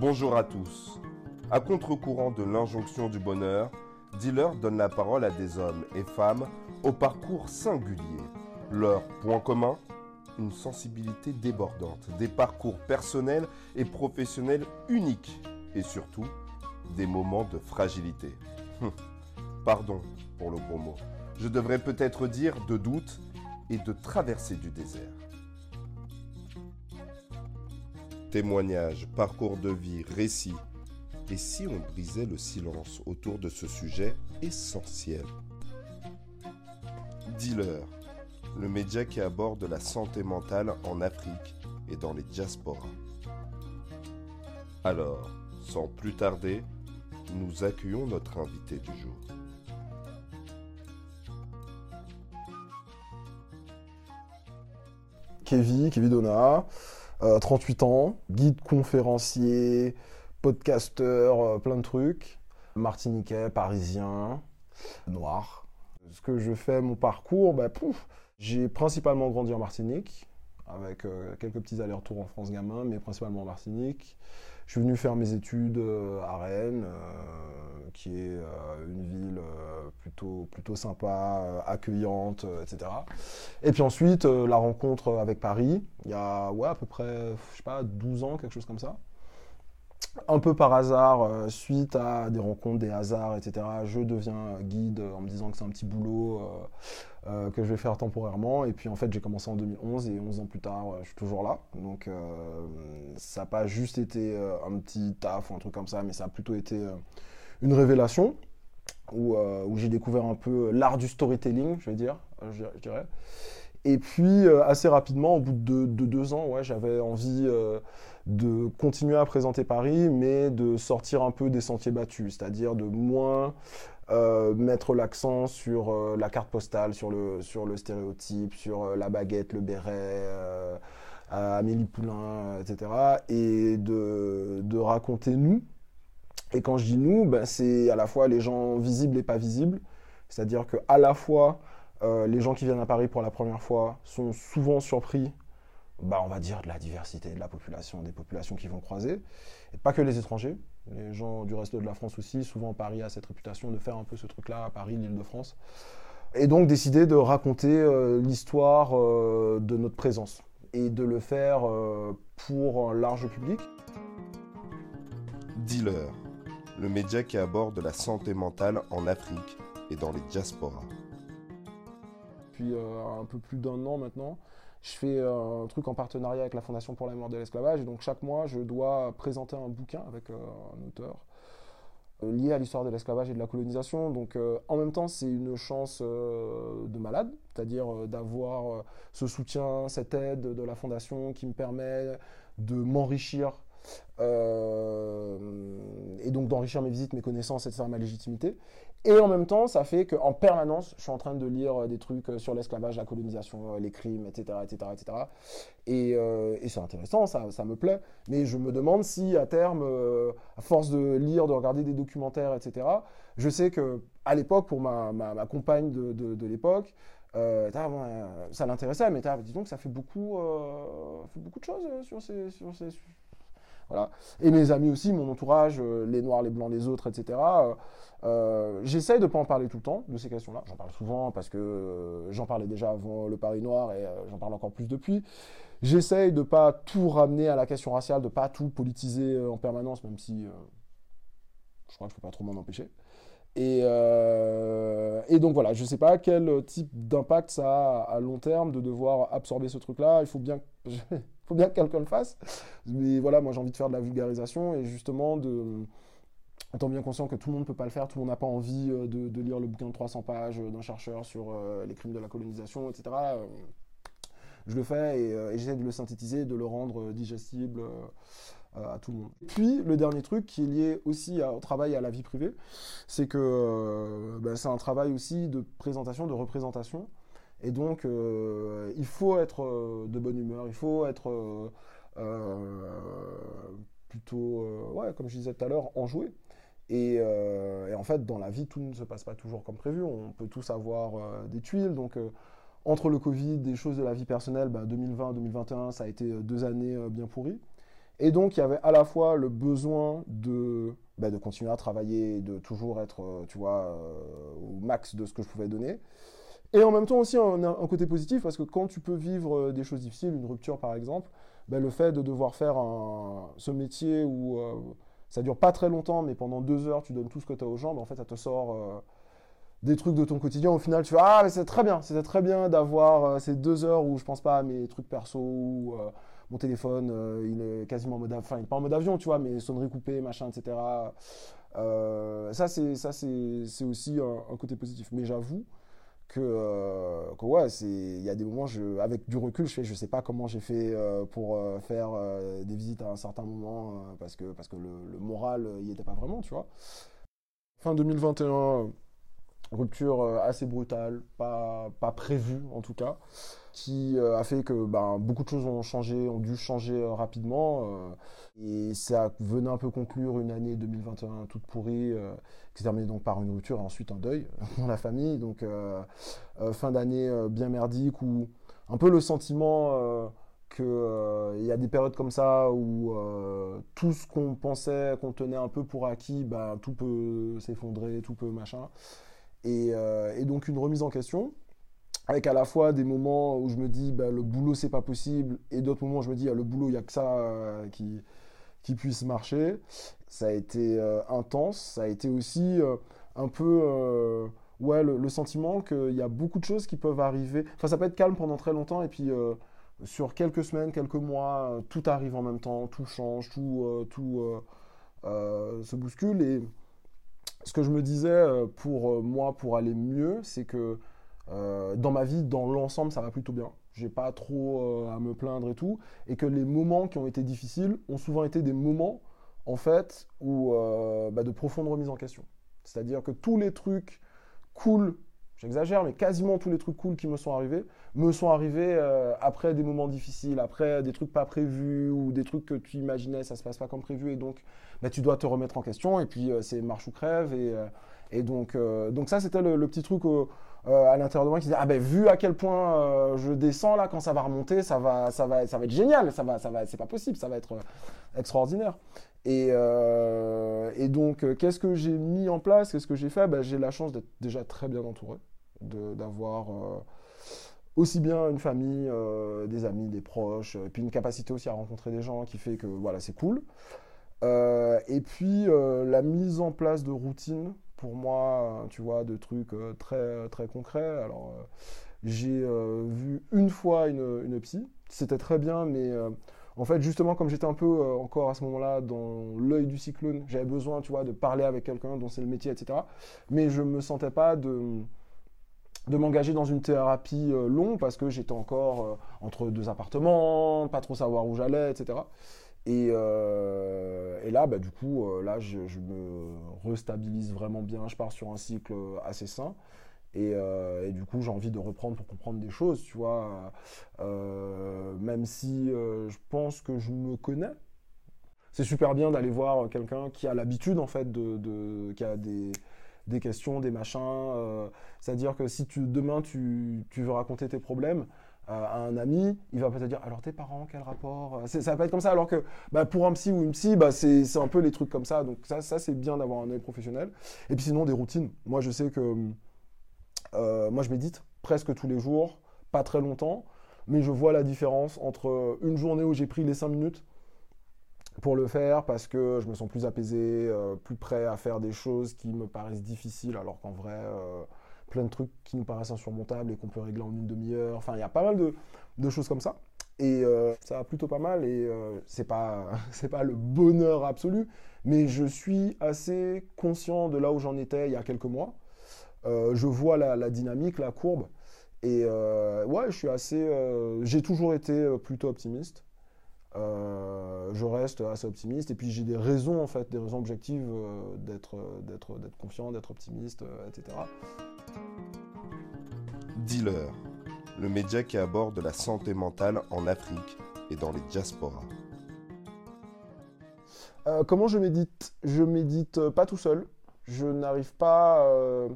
Bonjour à tous. À contre-courant de l'injonction du bonheur, Dealer donne la parole à des hommes et femmes au parcours singulier. Leur point commun Une sensibilité débordante, des parcours personnels et professionnels uniques et surtout des moments de fragilité. Hum. Pardon pour le gros mot. Je devrais peut-être dire de doute et de traversée du désert. Témoignages, parcours de vie, récits. Et si on brisait le silence autour de ce sujet essentiel? Dealer, le média qui aborde la santé mentale en Afrique et dans les diasporas. Alors, sans plus tarder, nous accueillons notre invité du jour. Kevin, Kevin Donna, 38 ans, guide conférencier, podcasteur, euh, plein de trucs. Martiniquais, parisien, noir. Ce que je fais, mon parcours, bah, j'ai principalement grandi en Martinique, avec euh, quelques petits allers-retours en France gamin, mais principalement en Martinique. Je suis venu faire mes études euh, à Rennes, qui est une ville plutôt, plutôt sympa, accueillante, etc. Et puis ensuite, la rencontre avec Paris, il y a ouais, à peu près, je sais pas, 12 ans, quelque chose comme ça un peu par hasard, euh, suite à des rencontres, des hasards, etc., je deviens guide en me disant que c'est un petit boulot euh, euh, que je vais faire temporairement. Et puis en fait, j'ai commencé en 2011 et 11 ans plus tard, je suis toujours là. Donc ça n'a pas juste été un petit taf ou un truc comme ça, mais ça a plutôt été une révélation où, j'ai découvert un peu l'art du storytelling, je vais dire, je, dirais. Et puis assez rapidement, au bout de, de deux ans, ouais, j'avais envie de continuer à présenter Paris, mais de sortir un peu des sentiers battus, c'est-à-dire de moins euh, mettre l'accent sur euh, la carte postale, sur le, sur le stéréotype, sur euh, la baguette, le béret, Amélie Poulain, etc. Et de, de, raconter nous. Et quand je dis nous, ben, c'est à la fois les gens visibles et pas visibles. C'est-à-dire que à la fois, les gens qui viennent à Paris pour la première fois sont souvent surpris bah, on va dire, de la diversité de la population, des populations qui vont croiser. Et pas que les étrangers, les gens du reste de la France aussi. Souvent, Paris a cette réputation de faire un peu ce truc-là à Paris, l'île de France. Et donc, décider de raconter euh, l'histoire euh, de notre présence et de le faire euh, pour un large public. Dealer, le média qui aborde la santé mentale en Afrique et dans les diasporas. Depuis un peu plus d'un an maintenant, je fais euh, un truc en partenariat avec la Fondation pour la mémoire de l'esclavage. Donc chaque mois, je dois présenter un bouquin avec euh, un auteur euh, lié à l'histoire de l'esclavage et de la colonisation. Donc en même temps, c'est une chance de malade, c'est-à-dire d'avoir ce soutien, cette aide de la Fondation qui me permet de m'enrichir et donc d'enrichir mes visites, mes connaissances et de faire ma légitimité. Et en même temps, ça fait qu'en permanence, je suis en train de lire des trucs sur l'esclavage, la colonisation, les crimes, etc. etc., etc. Et, c'est intéressant, ça, ça, me plaît. Mais je me demande si, à terme, euh, à force de lire, de regarder des documentaires, etc., je sais que à l'époque, pour ma, ma, compagne de, de, l'époque, euh, ça l'intéressait, mais dis donc, ça fait beaucoup, fait beaucoup de choses sur ces, sur ces, et mes amis aussi, mon entourage, euh, les noirs, les blancs, les autres, etc. Euh, euh, j'essaye de ne pas en parler tout le temps de ces questions-là. J'en parle souvent parce que j'en parlais déjà avant le Paris Noir et j'en parle encore plus depuis. J'essaye de ne pas tout ramener à la question raciale, de ne pas tout politiser en permanence, même si je crois que je ne peux pas trop m'en empêcher. Et, et, donc voilà, je ne sais pas quel type d'impact ça a à long terme de devoir absorber ce truc-là. Il faut bien faut bien que quelqu'un le fasse. Mais voilà, moi j'ai envie de faire de la vulgarisation et justement de étant bien conscient que tout le monde ne peut pas le faire, tout le monde n'a pas envie euh, de, lire le bouquin de 300 pages d'un chercheur sur euh, les crimes de la colonisation, etc. Euh, je le fais et, j'essaie de le synthétiser, de le rendre digestible à tout le monde. Puis le dernier truc qui est lié aussi au travail et à la vie privée, c'est que ben, c'est un travail aussi de présentation, de représentation. Et donc, euh, il faut être euh, de bonne humeur, il faut être euh, plutôt, ouais, comme je disais tout à l'heure, enjoué. Et, et, en fait, dans la vie, tout ne se passe pas toujours comme prévu. On peut tous avoir des tuiles. Donc, entre le Covid, des choses de la vie personnelle, 2020-2021, bah, ça a été deux années bien pourries. Et donc, il y avait à la fois le besoin de, bah, de continuer à travailler, de toujours être, tu vois, au max de ce que je pouvais donner. Et en même temps aussi un, côté positif, parce que quand tu peux vivre euh, des choses difficiles, une rupture par exemple, bah, le fait de devoir faire ce métier où euh, ça dure pas très longtemps, mais pendant deux heures, tu donnes tout ce que tu as aux jambes, en fait, ça te sort euh, des trucs de ton quotidien. Au final, tu fais Ah, mais c'est très bien, c'était très bien d'avoir ces deux heures où je pense pas à mes trucs perso, ou mon téléphone, euh, il est quasiment en mode, enfin, il est pas en mode avion, tu vois, mais sonnerie coupée, machin, etc. Euh, ça, c'est, aussi un, côté positif. Mais j'avoue que, euh, que ouais, il y a des moments, je, avec du recul, je je sais pas comment j'ai fait euh, pour euh, faire des visites à un certain moment, parce que, parce que le, le moral, il était pas vraiment, tu vois. Fin 2021 rupture assez brutale, pas, pas prévue en tout cas qui euh, a fait que ben, beaucoup de choses ont changé, ont dû changer euh, rapidement. Euh, et ça venait un peu conclure une année 2021 toute pourrie, qui s'est terminée donc par une rupture et ensuite un deuil dans la famille. Donc fin d'année bien merdique où un peu le sentiment qu'il il y a des périodes comme ça où tout ce qu'on pensait, qu'on tenait un peu pour acquis, ben, tout peut s'effondrer, tout peut machin. Et, et donc une remise en question avec à la fois des moments où je me dis bah, le boulot c'est pas possible et d'autres moments où je me dis ah, le boulot il y a que ça euh, qui, qui puisse marcher. Ça a été euh, intense. Ça a été aussi euh, un peu euh, ouais le, le sentiment qu'il y a beaucoup de choses qui peuvent arriver. Enfin ça peut être calme pendant très longtemps et puis euh, sur quelques semaines quelques mois euh, tout arrive en même temps tout change tout tout se bouscule et ce que je me disais pour moi pour aller mieux c'est que euh, dans ma vie, dans l'ensemble, ça va plutôt bien. J'ai pas trop euh, à me plaindre et tout. Et que les moments qui ont été difficiles ont souvent été des moments, en fait, où, euh, bah, de profonde remise en question. C'est-à-dire que tous les trucs cool, j'exagère, mais quasiment tous les trucs cool qui me sont arrivés, me sont arrivés euh, après des moments difficiles, après des trucs pas prévus ou des trucs que tu imaginais, ça se passe pas comme prévu. Et donc, bah, tu dois te remettre en question. Et puis, euh, c'est marche ou crève. Et, euh, et donc, donc ça, c'était le, petit truc à l'intérieur de moi qui disait ah ben vu à quel point je descends là quand ça va remonter ça va ça va ça va être génial ça va ça va c'est pas possible ça va être extraordinaire et, et donc qu'est-ce que j'ai mis en place qu'est-ce que j'ai fait? Ben, j'ai la chance d'être déjà très bien entouré d'avoir aussi bien une famille des amis des proches et puis une capacité aussi à rencontrer des gens qui fait que voilà c'est cool et puis la mise en place de routines pour moi, tu vois, de trucs euh, très, très concrets. Alors, euh, j'ai euh, vu une fois une, psy, c'était très bien, mais en fait, justement, comme j'étais un peu encore à ce moment-là dans l'œil du cyclone, j'avais besoin, tu vois, de parler avec quelqu'un dont c'est le métier, etc. Mais je me sentais pas de de m'engager dans une thérapie longue parce que j'étais encore entre deux appartements, pas trop savoir où j'allais, etc. Et, euh, et, là, bah, du coup, euh, là, je, me restabilise vraiment bien. Je pars sur un cycle assez sain. Et, euh, et du coup, j'ai envie de reprendre pour comprendre des choses, tu vois. Euh, même si euh, je pense que je me connais. C'est super bien d'aller voir quelqu'un qui a l'habitude, en fait, de, de, qui a des, des questions, des machins. C'est-à-dire que si tu, demain, tu, tu veux raconter tes problèmes, à un ami, il va peut-être dire alors tes parents, quel rapport Ça va pas être comme ça, alors que bah, pour un psy ou une psy, bah, c'est un peu les trucs comme ça. Donc ça, ça c'est bien d'avoir un œil professionnel. Et puis sinon, des routines. Moi, je sais que euh, moi, je médite presque tous les jours, pas très longtemps, mais je vois la différence entre une journée où j'ai pris les 5 minutes pour le faire parce que je me sens plus apaisé, euh, plus prêt à faire des choses qui me paraissent difficiles, alors qu'en vrai... Euh, plein de trucs qui nous paraissent insurmontables et qu'on peut régler en une demi-heure. Enfin, il y a pas mal de, choses comme ça. Et euh, ça va plutôt pas mal. Et c'est pas, pas le bonheur absolu, mais je suis assez conscient de là où j'en étais il y a quelques mois. Je vois la, la, dynamique, la courbe. Et ouais, je suis assez. J'ai toujours été plutôt optimiste. Euh, je reste assez optimiste et puis j'ai des raisons en fait, des raisons objectives euh, d'être, d'être, d'être confiant, d'être optimiste, euh, etc. Dealer, le média qui aborde la santé mentale en Afrique et dans les diasporas. Euh, comment je médite? Je médite pas tout seul. Je n'arrive pas euh,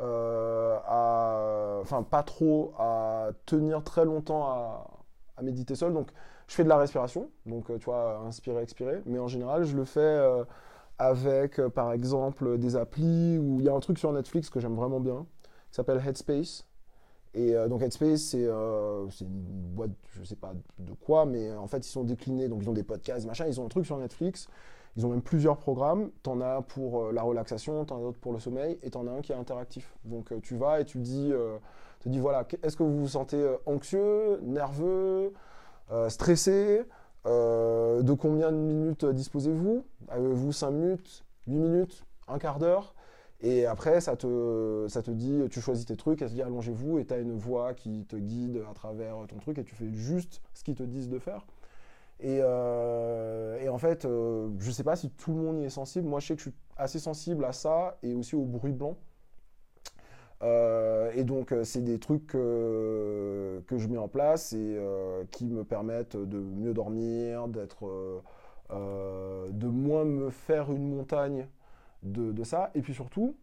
euh, à, enfin pas trop à tenir très longtemps à, à méditer seul. Donc Je fais de la respiration, donc tu vois, inspirer, expirer, mais en général, je le fais avec, par exemple, des applis, ou il y a un truc sur Netflix que j'aime vraiment bien, qui s'appelle Headspace. Et donc Headspace, c'est une boîte, je sais pas de quoi, mais en fait, ils sont déclinés, donc ils ont des podcasts, machin, ils ont un truc sur Netflix ils ont même plusieurs programmes. Tu en as pour euh, la relaxation, tu en as d'autres pour le sommeil, et tu en as un qui est interactif. Donc euh, tu vas et tu dis, euh, te dis voilà, est-ce que vous vous sentez anxieux, nerveux, stressé De combien de minutes disposez-vous? Avez-vous 5 minutes, 8 minutes, un quart d'heure? Et après, ça te, ça te dit, tu choisis tes trucs, elle se dit allongez-vous, et tu as une voix qui te guide à travers ton truc, et tu fais juste ce qu'ils te disent de faire. Euh, et, en fait, euh, je sais pas si tout le monde y est sensible. Moi, je sais que je suis assez sensible à ça et aussi au bruit blanc. Euh, et donc, c'est des trucs que, je mets en place et qui me permettent de mieux dormir, d'être, de moins me faire une montagne de, de ça. Et puis surtout,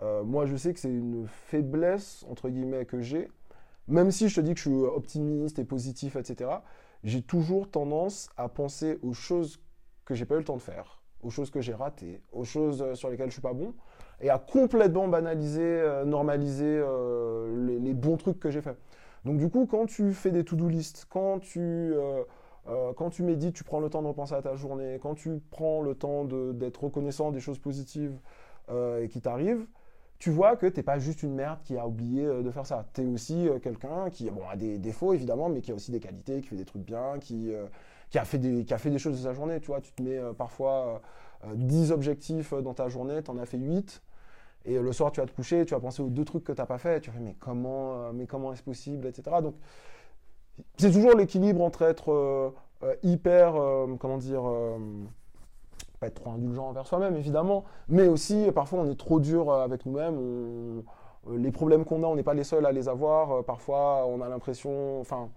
moi, je sais que c'est une faiblesse entre guillemets que j'ai. Même si je te dis que je suis optimiste et positif, etc j'ai toujours tendance à penser aux choses que j'ai pas eu le temps de faire, aux choses que j'ai ratées, aux choses euh, sur lesquelles je suis pas bon, et à complètement banaliser, euh, normaliser euh, les, bons trucs que j'ai faits. Donc du coup, quand tu fais des to-do list, quand tu quand tu médites, tu prends le temps de repenser à ta journée, quand tu prends le temps d'être reconnaissant des choses positives et qui t'arrivent, tu vois que tu n'es pas juste une merde qui a oublié euh, de faire ça. Tu es aussi euh, quelqu'un qui a des défauts évidemment, mais qui a aussi des qualités, qui fait des trucs bien, qui, euh, qui, a, fait des, qui a fait des choses de sa journée. Tu vois, tu te mets parfois 10 objectifs dans ta journée, tu en as fait 8. Et le soir, tu vas te coucher, tu vas penser aux deux trucs que tu n'as pas fait. Tu vas mais comment, mais comment est-ce possible, etc. Donc, c'est toujours l'équilibre entre être hyper, comment dire, être trop indulgent envers soi-même, évidemment, mais aussi, parfois, on est trop dur euh, avec nous-mêmes. Euh, les problèmes qu'on a, on n'est pas les seuls à les avoir. Euh, parfois, on a l'impression, enfin,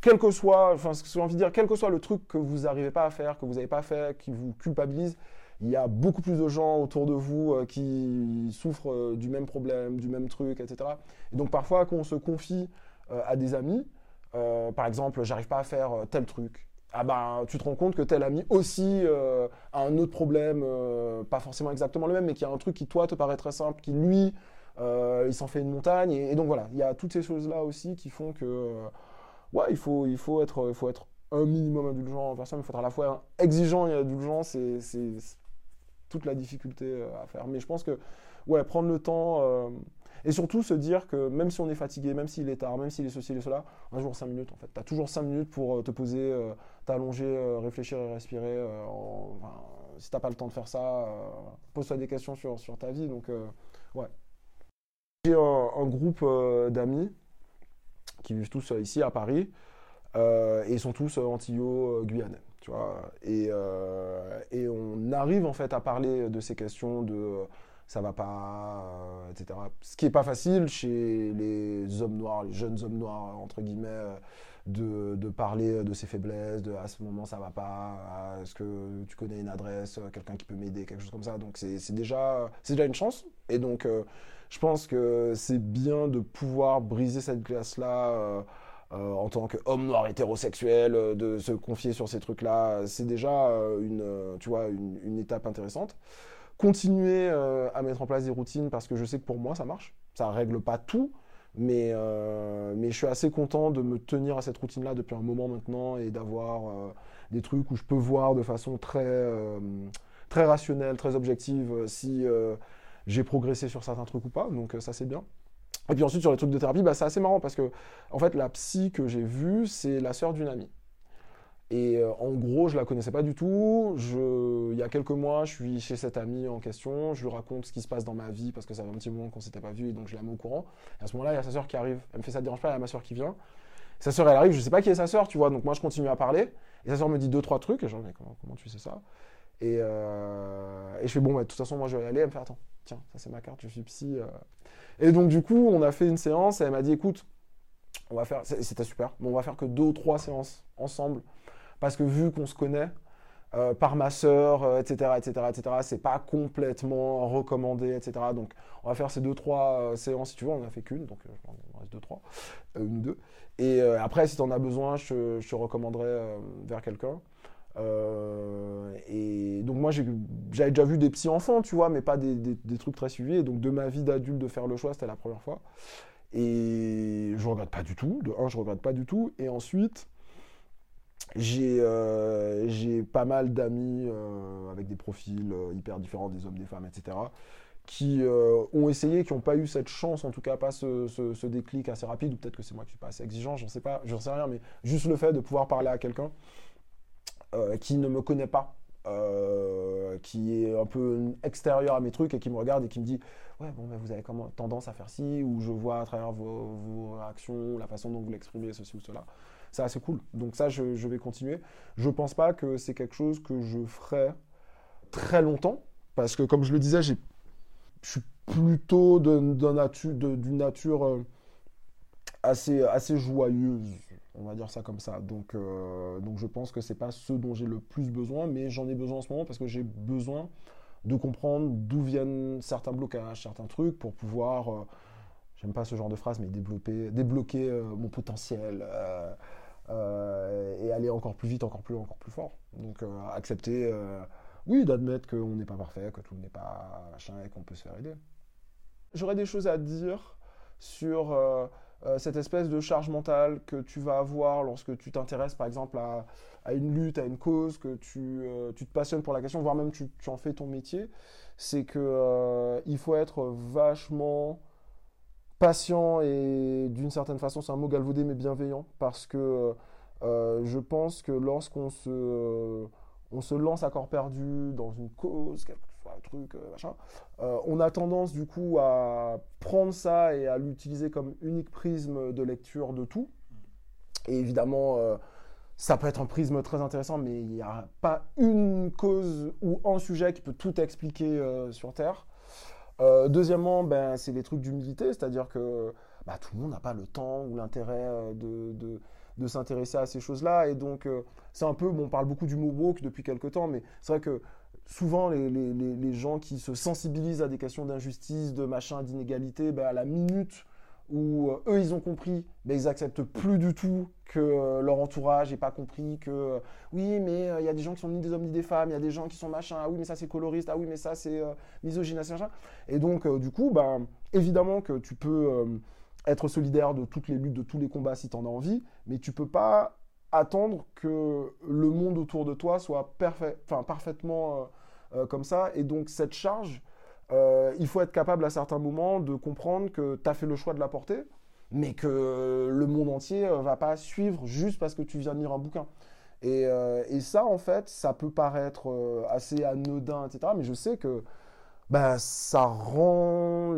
quel que soit, enfin, ce que j'ai envie de dire, quel que soit le truc que vous n'arrivez pas à faire, que vous n'avez pas fait, qui vous culpabilise, il y a beaucoup plus de gens autour de vous qui souffrent du même problème, du même truc, etc. Et donc parfois, quand on se confie à des amis, par exemple, j'arrive pas à faire tel truc, ah ben, tu te rends compte que tel ami aussi euh, a un autre problème, euh, pas forcément exactement le même, mais qui a un truc qui, toi, te paraît très simple, qui, lui, euh, il s'en fait une montagne. Et, donc voilà, il y a toutes ces choses-là aussi qui font que, ouais, il faut, il, faut être, il faut être un minimum indulgent envers ça, mais il faut être à la fois exigeant et indulgent, c'est toute la difficulté à faire. Mais je pense que, ouais, prendre le temps et surtout se dire que même si on est fatigué, même s'il est tard, même s'il est ceci et cela, un jour 5 minutes en fait. Tu as toujours 5 minutes pour euh, te poser, euh, t'allonger, euh, réfléchir et respirer. si t'as pas le temps de faire ça, pose-toi des questions sur, sur ta vie. Donc ouais. J'ai un, groupe d'amis qui vivent tous ici à Paris et ils sont tous antillaux-guyanais. Vois, et, on arrive en fait à parler de ces questions de ça va pas, euh, etc. Ce qui est pas facile chez les hommes noirs, les jeunes hommes noirs, entre guillemets, euh, de, parler de ses faiblesses, de à ce moment ça va pas, est-ce que tu connais une adresse, quelqu'un qui peut m'aider, quelque chose comme ça. Donc c'est déjà, déjà une chance. Et donc euh, je pense que c'est bien de pouvoir briser cette glace-là. En tant qu'homme noir hétérosexuel, de se confier sur ces trucs-là, c'est déjà une, tu vois, une, étape intéressante continuer euh, à mettre en place des routines parce que je sais que pour moi ça marche. Ça règle pas tout, mais, euh, mais je suis assez content de me tenir à cette routine-là depuis un moment maintenant et d'avoir euh, des trucs où je peux voir de façon très, très rationnelle, très objective si j'ai progressé sur certains trucs ou pas. Donc ça c'est bien. Et puis ensuite sur les trucs de thérapie, bah, c'est assez marrant parce que en fait la psy que j'ai vue c'est la sœur d'une amie. Et euh, en gros, je la connaissais pas du tout. Je, il y a quelques mois, je suis chez cette amie en question. Je lui raconte ce qui se passe dans ma vie parce que ça fait un petit moment qu'on s'était pas vu et donc je la mets au courant. Et à ce moment-là, il y a sa sœur qui arrive. Elle me fait ça dérange pas, il y a ma sœur qui vient. Sa sœur, elle arrive, je sais pas qui est sa sœur, tu vois. Donc moi, je continue à parler. Et sa sœur me dit deux, trois trucs. Et dis, mais comment, tu sais ça? Et, euh, et, je fais, bon, bah, de toute façon, moi, je vais y aller. Elle me fait, attends, tiens, ça c'est ma carte, je suis psy. Euh. Et donc, du coup, on a fait une séance et elle m'a dit, écoute, on va faire, c'était super, mais on va faire que deux ou trois séances ensemble parce que vu qu'on se connaît, par ma sœur, etc., etc., etc. C'est pas complètement recommandé, etc. Donc, on va faire ces deux, trois séances si tu veux. On en a fait qu'une, donc il en reste deux, trois, une ou deux. Et après, si tu en as besoin, je te recommanderai vers quelqu'un. Euh, et donc moi j'avais déjà vu des petits enfants, tu vois, mais pas des, trucs très suivis. Et donc de ma vie d'adulte de faire le choix, c'était la première fois. Et je regrette pas du tout. De un, je regrette pas du tout. Et ensuite, j'ai euh, pas mal d'amis euh, avec des profils hyper différents, des hommes, des femmes, etc. qui ont essayé, qui n'ont pas eu cette chance, en tout cas pas ce, ce, ce déclic assez rapide, ou peut-être que c'est moi qui suis pas assez exigeant, j'en sais pas, j'en sais rien, mais juste le fait de pouvoir parler à quelqu'un euh, qui ne me connaît pas, euh, qui est un peu extérieur à mes trucs et qui me regarde et qui me dit ouais bon mais vous avez comment tendance à faire ci ou je vois à travers vos, réactions la façon dont vous l'exprimez ceci ou cela. C'est assez cool. Donc ça je, vais continuer. Je pense pas que c'est quelque chose que je ferai très longtemps parce que comme je le disais je suis plutôt d'une nature, nature euh, assez, assez joyeuse on va dire ça comme ça. Donc, euh, donc je pense que c'est pas ce dont j'ai le plus besoin, mais j'en ai besoin en ce moment parce que j'ai besoin de comprendre d'où viennent certains blocages, certains trucs pour pouvoir, euh, j'aime pas ce genre de phrase, mais développer, débloquer euh, mon potentiel et aller encore plus vite, encore plus, encore plus fort. Donc accepter, oui, d'admettre qu'on n'est pas parfait, que tout n'est pas machin et qu'on peut se faire aider. J'aurais des choses à dire sur euh, cette espèce de charge mentale que tu vas avoir lorsque tu t'intéresses par exemple à, une lutte, à une cause, que tu, euh, te passionnes pour la question, voire même tu, tu en fais ton métier, c'est que euh, il faut être vachement patient et d'une certaine façon, c'est un mot galvaudé mais bienveillant, parce que je pense que lorsqu'on se, on se lance à corps perdu dans une cause, quelque truc, euh, machin. Euh, on a tendance du coup à prendre ça et à l'utiliser comme unique prisme de lecture de tout. Et évidemment, euh, ça peut être un prisme très intéressant, mais il n'y a pas une cause ou un sujet qui peut tout expliquer sur Terre. deuxièmement, ben, c'est les trucs d'humilité, c'est-à-dire que bah, tout le monde n'a pas le temps ou l'intérêt de, de, de s'intéresser à ces choses-là. Et donc, c'est un peu, bon, on parle beaucoup du mot woke depuis quelques temps, mais c'est vrai que souvent les, gens qui se sensibilisent à des questions d'injustice, de machin, d'inégalité, ben, à la minute où euh, eux ils ont compris, ben, ils acceptent plus du tout que euh, leur entourage n'ait pas compris que euh, oui mais il y a des gens qui sont ni des hommes ni des femmes, il y a des gens qui sont machin, ah oui mais ça c'est coloriste, ah oui mais ça c'est misogyne, machin. Et donc du coup, ben, évidemment que tu peux être solidaire de toutes les luttes, de tous les combats si tu en as envie, mais tu peux pas attendre que le monde autour de toi soit parfaitement euh, euh, comme ça. Et donc cette charge, euh, il faut être capable à certains moments de comprendre que tu as fait le choix de la porter, mais que le monde entier va pas suivre juste parce que tu viens de lire un bouquin. Et, et ça, en fait, ça peut paraître assez anodin, etc. Mais je sais que bah, ça rend.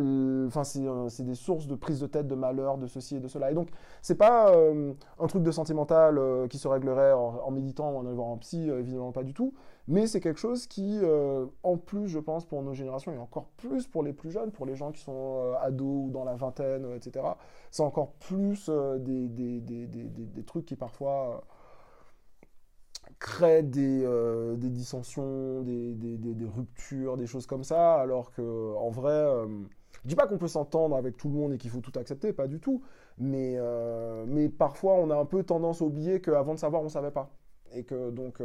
Enfin, euh, c'est des sources de prise de tête, de malheur, de ceci et de cela. Et donc, c'est pas euh, un truc de santé mentale euh, qui se réglerait en, méditant ou en allant voir un psy, évidemment pas du tout. Mais c'est quelque chose qui, en plus, je pense, pour nos générations, et encore plus pour les plus jeunes, pour les gens qui sont ados ou dans la vingtaine, etc., c'est encore plus des, des, des, des, trucs qui parfois crée des, euh, dissensions, des, ruptures, des choses comme ça, alors que en vrai, euh, je dis pas qu'on peut s'entendre avec tout le monde et qu'il faut tout accepter, pas du tout, mais, euh, mais parfois on a un peu tendance à oublier qu'avant de savoir, on savait pas. Et que donc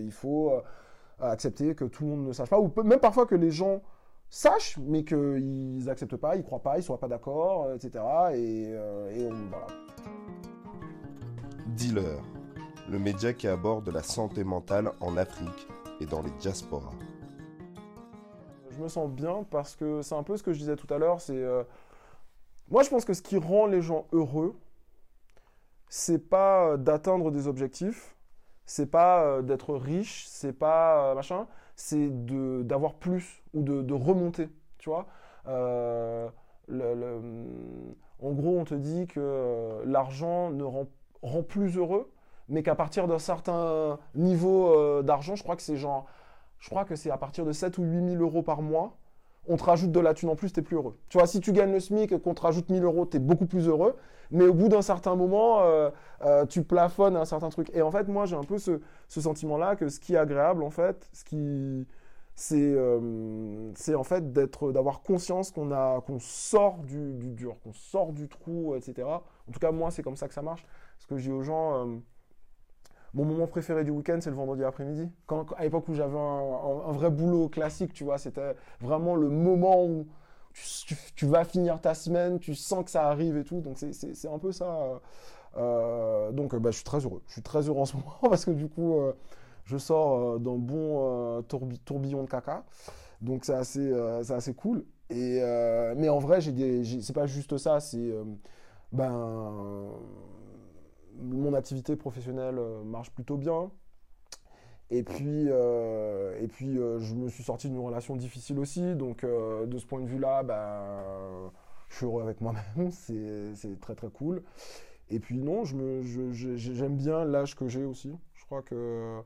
il faut accepter que tout le monde ne sache pas, ou même parfois que les gens sachent, mais qu'ils acceptent pas, ils croient pas, ils soient pas d'accord, etc. Et, et voilà. Dealer le média qui aborde la santé mentale en Afrique et dans les diasporas. Je me sens bien parce que c'est un peu ce que je disais tout à l'heure, c'est... Euh, moi je pense que ce qui rend les gens heureux, c'est pas euh, d'atteindre des objectifs, c'est pas euh, d'être riche, c'est pas machin, c'est d'avoir plus ou de, remonter, tu vois. en gros, on te dit que l'argent ne rend, rend plus heureux, mais qu'à partir d'un certain niveau euh, d'argent, je crois que c'est genre, je crois que c'est à partir de 7 ou 8 000 euros par mois, on te rajoute de la thune en plus, t'es plus heureux. Tu vois, si tu gagnes le SMIC et qu'on te rajoute 1000 euros, t'es beaucoup plus heureux. Mais au bout d'un certain moment, euh, euh, tu plafonnes un certain truc. Et en fait, moi, j'ai un peu ce, sentiment-là que ce qui est agréable, en fait, ce qui, c'est, euh, en fait d'être, d'avoir conscience qu'on a, qu'on sort du, du dur, qu'on sort du trou, etc. En tout cas, moi, c'est comme ça que ça marche. Ce que je dis aux gens, mon moment préféré du week-end, c'est le vendredi après-midi. Quand, à l'époque où j'avais un, vrai boulot classique, tu vois, c'était vraiment le moment où tu, vas finir ta semaine, tu sens que ça arrive et tout. Donc c'est un peu ça. Euh, euh, donc bah, je suis très heureux. Je suis très heureux en ce moment parce que du coup, euh, je sors d'un bon tourbillon de caca. Donc c'est assez, cool. Mais en vrai, c'est pas juste ça. C'est ben mon activité professionnelle euh, marche plutôt bien. Et puis, euh, euh, je me suis sorti d'une relation difficile aussi. Donc, de ce point de vue-là, ben, je suis heureux avec moi-même. C'est très, très cool. Et puis, non, j'aime je bien l'âge que j'ai aussi. Je crois que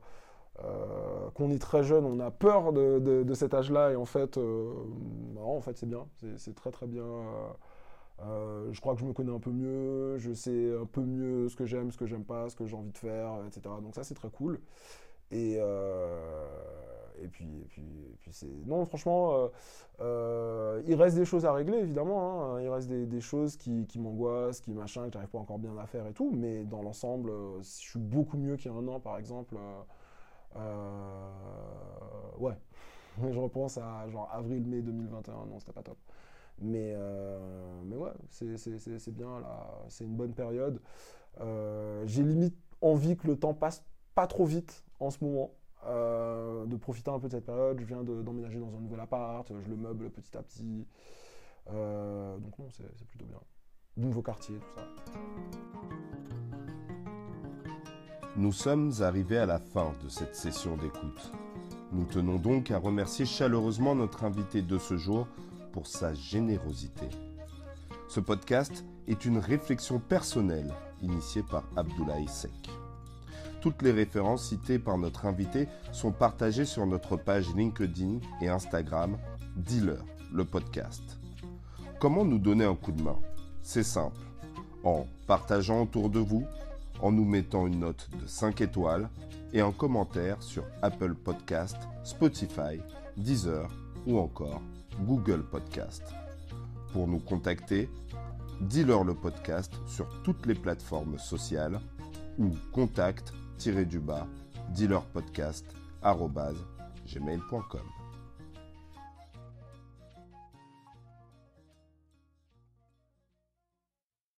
qu'on est très jeune, on a peur de, cet âge-là. Et en fait c'est bien. C'est très, très bien. Euh, je crois que je me connais un peu mieux, je sais un peu mieux ce que j'aime, ce que j'aime pas, ce que j'ai envie de faire, etc. Donc ça c'est très cool. Et, euh, puis, c'est... Non, franchement, euh, il reste des choses à régler, évidemment. Hein. Il reste des, des choses qui, qui m'angoissent, qui machin, que j'arrive pas encore bien à faire et tout. Mais dans l'ensemble, je suis beaucoup mieux qu'il y a un an, par exemple. ouais. je repense à genre avril-mai 2021. Non, c'était pas top. Mais, euh, mais ouais, c'est bien, là, c'est une bonne période. Euh, j'ai limite envie que le temps passe pas trop vite en ce moment. Euh, de profiter un peu de cette période. Je viens d'emménager dans un nouvel appart, je le meuble petit à petit. donc non, c'est plutôt bien. Nouveau quartier, tout ça. Nous sommes arrivés à la fin de cette session d'écoute. Nous tenons donc à remercier chaleureusement notre invité de ce jour, pour sa générosité. Ce podcast est une réflexion personnelle initiée par Abdoulaye Sek. Toutes les références citées par notre invité sont partagées sur notre page LinkedIn et Instagram, Dealer, le podcast. Comment nous donner un coup de main? C'est simple. En partageant autour de vous, en nous mettant une note de 5 étoiles et un commentaire sur Apple Podcast, Spotify, Deezer ou encore Google Podcast. Pour nous contacter, dis-leur le podcast sur toutes les plateformes sociales ou contact-du-bas.